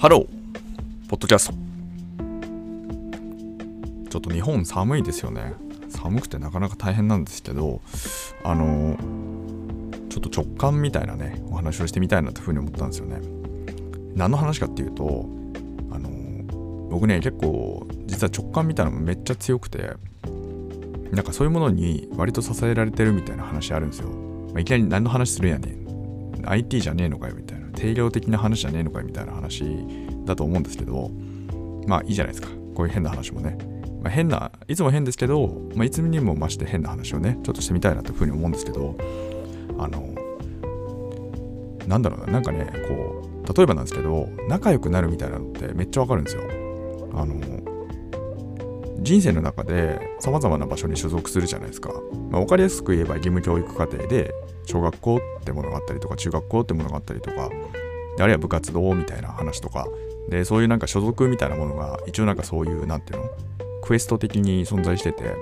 ハロー。ポッドキャスト。ちょっと日本寒いですよね。寒くてなかなか大変なんですけどあのちょっと直感みたいなねお話をしてみたいなというふうに思ったんですよね。何の話かっていうとあの僕ね結構実は直感みたいなのもめっちゃ強くてなんかそういうものに割と支えられてるみたいな話あるんですよ、まあ、いきなり何の話するんやねん。IT じゃねえのかよみたいな。定量的な話じゃねえのかみたいな話だと思うんですけどまあいいじゃないですか。こういう変な話もね、まあ、変ないつも変ですけど、まあ、いつにも増して変な話をねちょっとしてみたいなというふうに思うんですけどあのなんだろうななんかねこう例えばなんですけど仲良くなるみたいなのってめっちゃわかるんですよ。あの人生の中で様々な場所に所属するじゃないですか。まあ、分かりやすく言えば義務教育課程で小学校ってものがあったりとか中学校ってものがあったりとかあるいは部活動みたいな話とか。でそういうなんか所属みたいなものが一応なんかそういうなんていうのクエスト的に存在してて。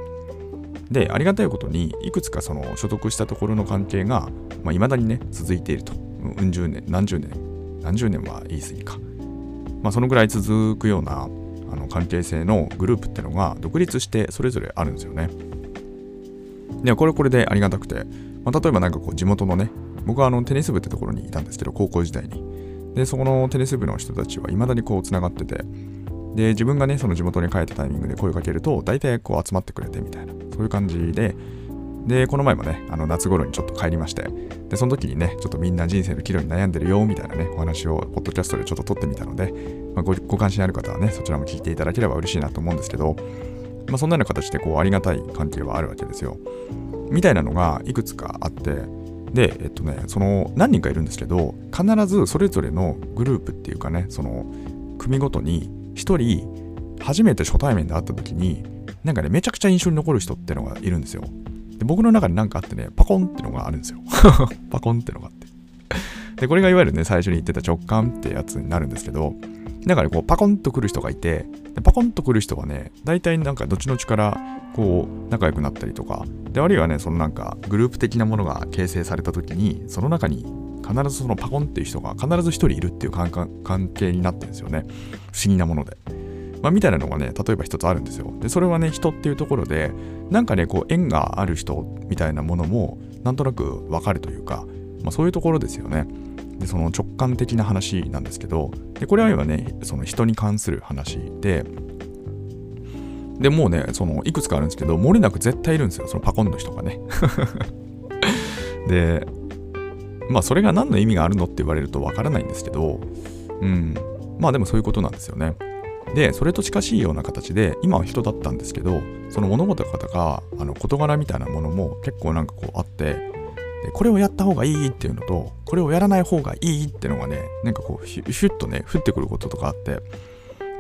でありがたいことにいくつかその所属したところの関係がいまあ、未だにね続いていると。うん十年何十年何十年は言い過ぎか。まあそのぐらい続くようなあの関係性のグループってのが独立してそれぞれあるんですよね。でこれこれでありがたくて、まあ、例えばなんかこう地元のね僕はあのテニス部ってところにいたんですけど高校時代にでそこのテニス部の人たちはいまだにこうつながっててで自分がねその地元に帰ったタイミングで声をかけると大体こう集まってくれてみたいなそういう感じででこの前もねあの夏頃にちょっと帰りましてでその時にねちょっとみんな人生の岐路に悩んでるよみたいなねお話をポッドキャストでちょっと撮ってみたので、まあ、ごご関心ある方はねそちらも聞いていただければ嬉しいなと思うんですけど、まあ、そんなような形でこうありがたい関係はあるわけですよみたいなのがいくつかあってで、えっとね、その何人かいるんですけど、必ずそれぞれのグループっていうかね、その組ごとに1人、初めて初対面で会った時に、なんかね、めちゃくちゃ印象に残る人ってのがいるんですよ。で僕の中になんかあってね、パコンってのがあるんですよ。パコンってのがあって。で、これがいわゆるね、最初に言ってた直感ってやつになるんですけど、だからこうパコンと来る人がいて、パコンと来る人はね、大体なんか後々からこう仲良くなったりとか、であるいはね、そのなんかグループ的なものが形成された時に、その中に必ずそのパコンっていう人が必ず一人いるっていう関係になってるんですよね。不思議なもので。まあ、みたいなのがね、例えば一つあるんですよ。で、それはね、人っていうところで、なんかね、こう、縁がある人みたいなものも、なんとなくわかるというか、まあ、そういうところですよね。でその直感的な話なんですけどでこれは今ねその人に関する話ででもうねそのいくつかあるんですけど漏れなく絶対いるんですよそのパコンの人がね でまあそれが何の意味があるのって言われるとわからないんですけどうんまあでもそういうことなんですよねでそれと近しいような形で今は人だったんですけどその物事があの事柄みたいなものも結構なんかこうあってでこれをやった方がいいっていうのとこれをやらない方がいいっていうのがねなんかこうヒュッとね降ってくることとかあって。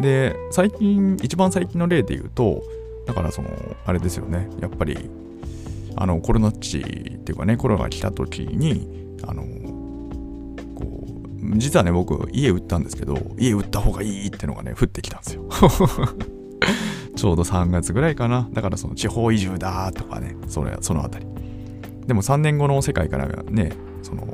で最近一番最近の例で言うとだからそのあれですよね。やっぱりあのコロナ地っていうかねコロナが来た時にあの実はね僕家売ったんですけど家売った方がいいってのがね降ってきたんですよ。ちょうど3月ぐらいかな。だからその地方移住だとかねそれそのあたり。でも3年後の世界からねその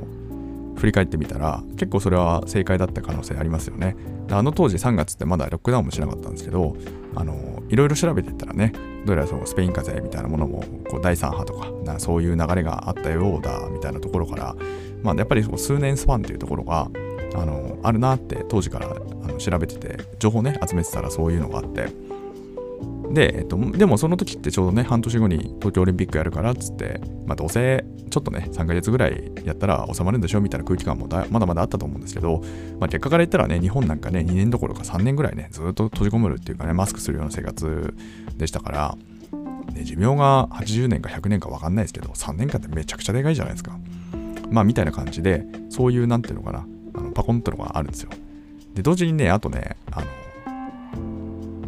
振り返ってみたら結構それは正解だった可能性ありますよね。あの当時3月ってまだロックダウンもしなかったんですけどあのいろいろ調べてったらねどうやらそのスペイン風邪みたいなものもこう第3波とかなそういう流れがあったようだみたいなところから、まあ、やっぱり数年スパンっていうところがあのあるなって当時からあの調べてて情報ね集めてたらそういうのがあってで、えっと、でもその時ってちょうどね、半年後に東京オリンピックやるからっつって、まあ、どうせちょっとね、3ヶ月ぐらいやったら収まるんでしょ？みたいな空気感もまだまだあったと思うんですけど、まあ、結果から言ったらね、日本なんかね、2年どころか3年ぐらいね、ずっと閉じこもるっていうかね、マスクするような生活でしたから、ね、寿命が80年か100年か分かんないですけど、3年間ってめちゃくちゃでかいじゃないですか。まあ、みたいな感じで、そういう、なんていうのかな、あのパコンってのがあるんですよ。で、同時にね、あとね、あの、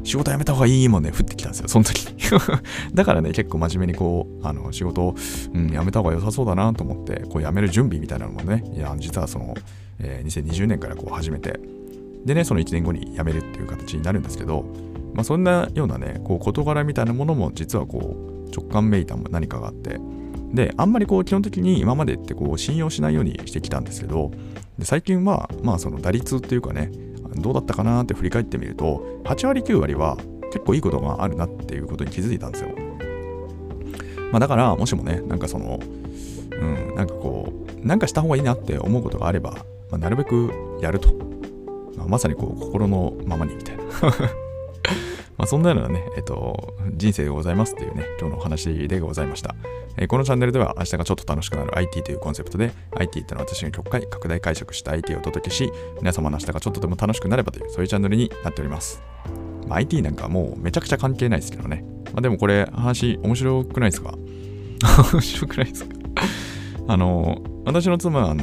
仕事辞めた方がいいもんね、降ってきたんですよ、その時 だからね、結構真面目にこう、あの、仕事を、うん、辞めた方が良さそうだなと思って、こう、辞める準備みたいなのもね、いや、実はその、えー、2020年からこう始めて、でね、その1年後に辞めるっていう形になるんですけど、まあ、そんなようなね、こう、事柄みたいなものも、実はこう、直感めいた何かがあって、で、あんまりこう、基本的に今までってこう、信用しないようにしてきたんですけど、で最近は、まあ、その打率っていうかね、どうだったかなって振り返ってみると8割9割は結構いいことがあるなっていうことに気づいたんですよ。まあ、だからもしもねなんかそのうんなんかこうなんかした方がいいなって思うことがあれば、まあ、なるべくやると、まあ、まさにこう心のままにみたいな まあそんなようなね、えっと、人生でございますっていうね、今日のお話でございました。えー、このチャンネルでは明日がちょっと楽しくなる IT というコンセプトで IT ってのは私が極快拡大解釈した IT をお届けし皆様の明日がちょっとでも楽しくなればというそういうチャンネルになっております。まあ、IT なんかもうめちゃくちゃ関係ないですけどね。まあ、でもこれ話面白くないですか？面白くないですか？あの、私の妻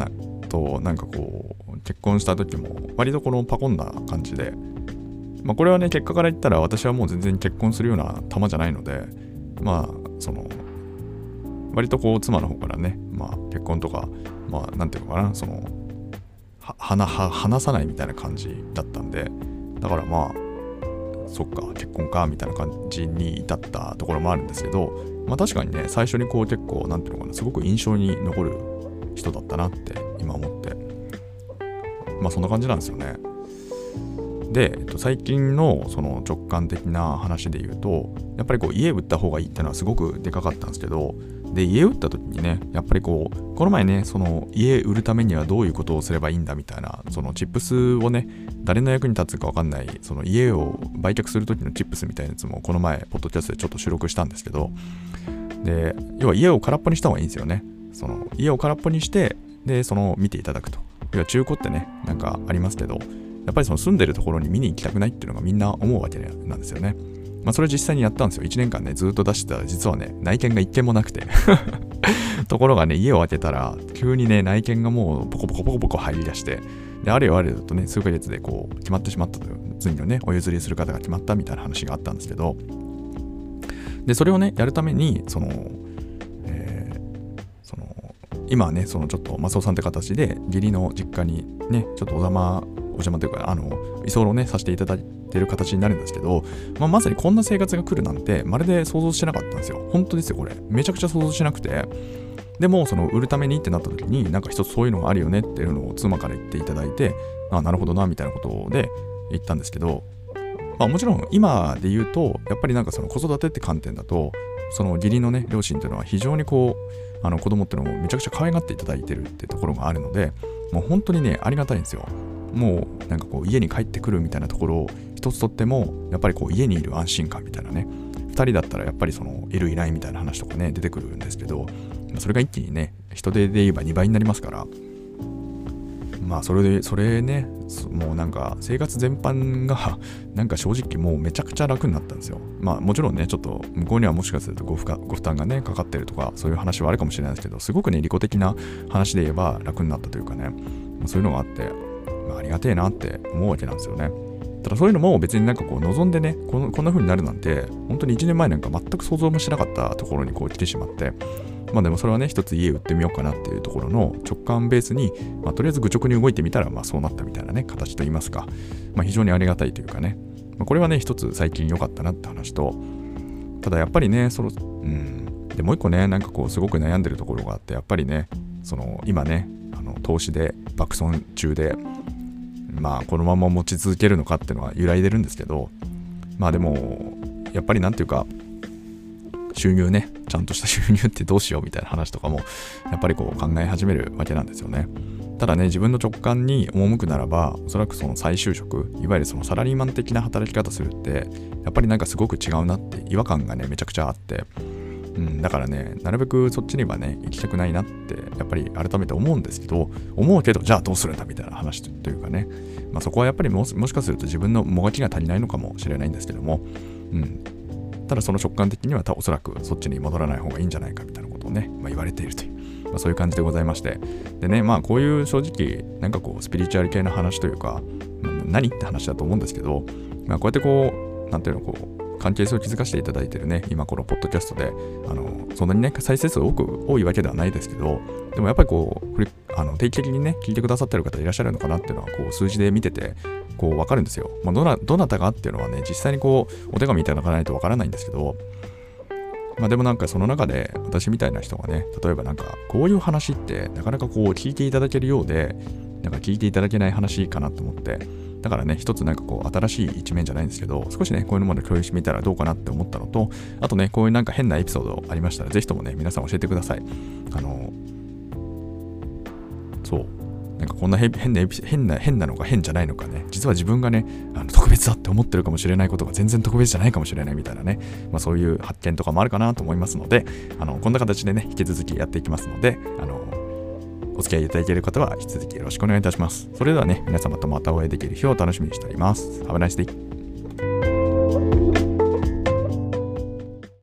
となんかこう結婚した時も割とこのパコンな感じでまあ、これはね、結果から言ったら私はもう全然結婚するような玉じゃないので、まあ、その、割とこう、妻の方からね、まあ、結婚とか、まあ、なんていうのかな、その、は話さないみたいな感じだったんで、だからまあ、そっか、結婚か、みたいな感じに至ったところもあるんですけど、まあ確かにね、最初にこう結構、なんていうのかな、すごく印象に残る人だったなって今思って、まあそんな感じなんですよね。で、えっと、最近のその直感的な話で言うとやっぱりこう家売った方がいいっていうのはすごくでかかったんですけどで家売った時にねやっぱりこうこの前ねその家売るためにはどういうことをすればいいんだみたいなそのチップスをね誰の役に立つか分かんないその家を売却する時のチップスみたいなやつもこの前ポッドキャストでちょっと収録したんですけどで要は家を空っぽにした方がいいんですよね。その家を空っぽにしてでその見ていただくと。要は中古ってねなんかありますけどやっぱりその住んでるところに見に行きたくないっていうのがみんな思うわけなんですよね。まあ、それ実際にやったんですよ。1年間ね、ずっと出してたら、実はね、内見が1件もなくて ところがね、家を開けたら、急にね、内見がもうポコポコポコポコ入り出して、で、あれよあれよとね、数ヶ月でこう、決まってしまったという、次のね、お譲りする方が決まったみたいな話があったんですけど、で、それをね、やるために、その、えー、その、今ね、そのちょっと、マスオさんって形で、義理の実家にね、ちょっとお邪魔お邪魔というか、あの、居候ね、させていただいてる形になるんですけど、まあ、まさにこんな生活が来るなんて、まるで想像してなかったんですよ。本当ですよ、これ。めちゃくちゃ想像しなくて。でも、その、売るためにってなった時に、なんか一つそういうのがあるよねっていうのを妻から言っていただいて、あ、なるほどな、みたいなことで言ったんですけど、まあ、もちろん今で言うと、やっぱりなんかその子育てって観点だと、その義理のね、両親っていうのは非常にこう、あの子供っていうのをめちゃくちゃ可愛がっていただいてるってところがあるので、もう本当にね、ありがたいんですよ。もうなんかこう家に帰ってくるみたいなところを一つとってもやっぱりこう家にいる安心感みたいなね。2人だったらやっぱりそのいるいないみたいな話とかね出てくるんですけどそれが一気にね人手で言えば2倍になりますから。まあそれでそれねもうなんか生活全般が なんか正直もうめちゃくちゃ楽になったんですよ。まあもちろんねちょっと向こうにはもしかするとご負ご負担がねかかってるとかそういう話はあるかもしれないですけどすごくね利己的な話で言えば楽になったというかね。そういうのがあってまあ、ありがてえなって思うわけなんですよね。ただそういうのも別になんかこう望んでねこのこんな風になるなんて本当に1年前なんか全く想像もしなかったところにこう来てしまってまあでもそれはね一つ家売ってみようかなっていうところの直感ベースに、まあ、とりあえず愚直に動いてみたらまあそうなったみたいなね形といいますか、まあ、非常にありがたいというかね、まあ、これはね一つ最近良かったなって話と。ただやっぱりねそのうん。でもう一個ねなんかこうすごく悩んでるところがあってやっぱりねその今ねあの投資で爆損中でまあこのまま持ち続けるのかっていうのは揺らいでるんですけどまあでもやっぱりなんていうか収入ねちゃんとした収入ってどうしようみたいな話とかもやっぱりこう考え始めるわけなんですよね。ただね自分の直感に赴くならばおそらくその再就職いわゆるそのサラリーマン的な働き方するってやっぱりなんかすごく違うなって違和感がねめちゃくちゃあってうん、だからね、なるべくそっちにはね、行きたくないなって、やっぱり改めて思うんですけど、思うけど、じゃあどうするんだみたいな話というかね、まあ、そこはやっぱりもしかすると自分のもがきが足りないのかもしれないんですけども、うん、ただその直感的にはおそらくそっちに戻らない方がいいんじゃないかみたいなことをね、まあ、言われているという、まあ、そういう感じでございまして、でね、まあこういう正直、なんかこう、スピリチュアル系の話というか、何って話だと思うんですけど、まあ、こうやってこう、なんていうの、こう、関係性を築かせていただいてるね、今このポッドキャストで、あの、そんなにね、再生数多く、多いわけではないですけど、でもやっぱりこう、あの定期的にね、聞いてくださってる方いらっしゃるのかなっていうのは、こう、数字で見てて、こう、わかるんですよ。まあ、どな、どなたがっていうのはね、実際にこう、お手紙いただかないとわからないんですけど、まあでもなんかその中で私みたいな人がね、例えばなんかこういう話ってなかなかこう聞いていただけるようで、なんか聞いていただけない話かなと思って、だからね、一つなんかこう、新しい一面じゃないんですけど、少しね、こういうのまで共有してみたらどうかなって思ったのと、あとね、こういうなんか変なエピソードありましたら、ぜひともね、皆さん教えてください。あの、そう。なんかこんな変な変な変なのか変じゃないのかね、実は自分がね、あの特別だって思ってるかもしれないことが全然特別じゃないかもしれないみたいなね、まあ、そういう発見とかもあるかなと思いますので、あのこんな形でね、引き続きやっていきますので、あの付き合いいただける方は引き続きよろしくお願いいたします。それではね、皆様とまたお会いできる日を楽しみにしております。Have a nice day.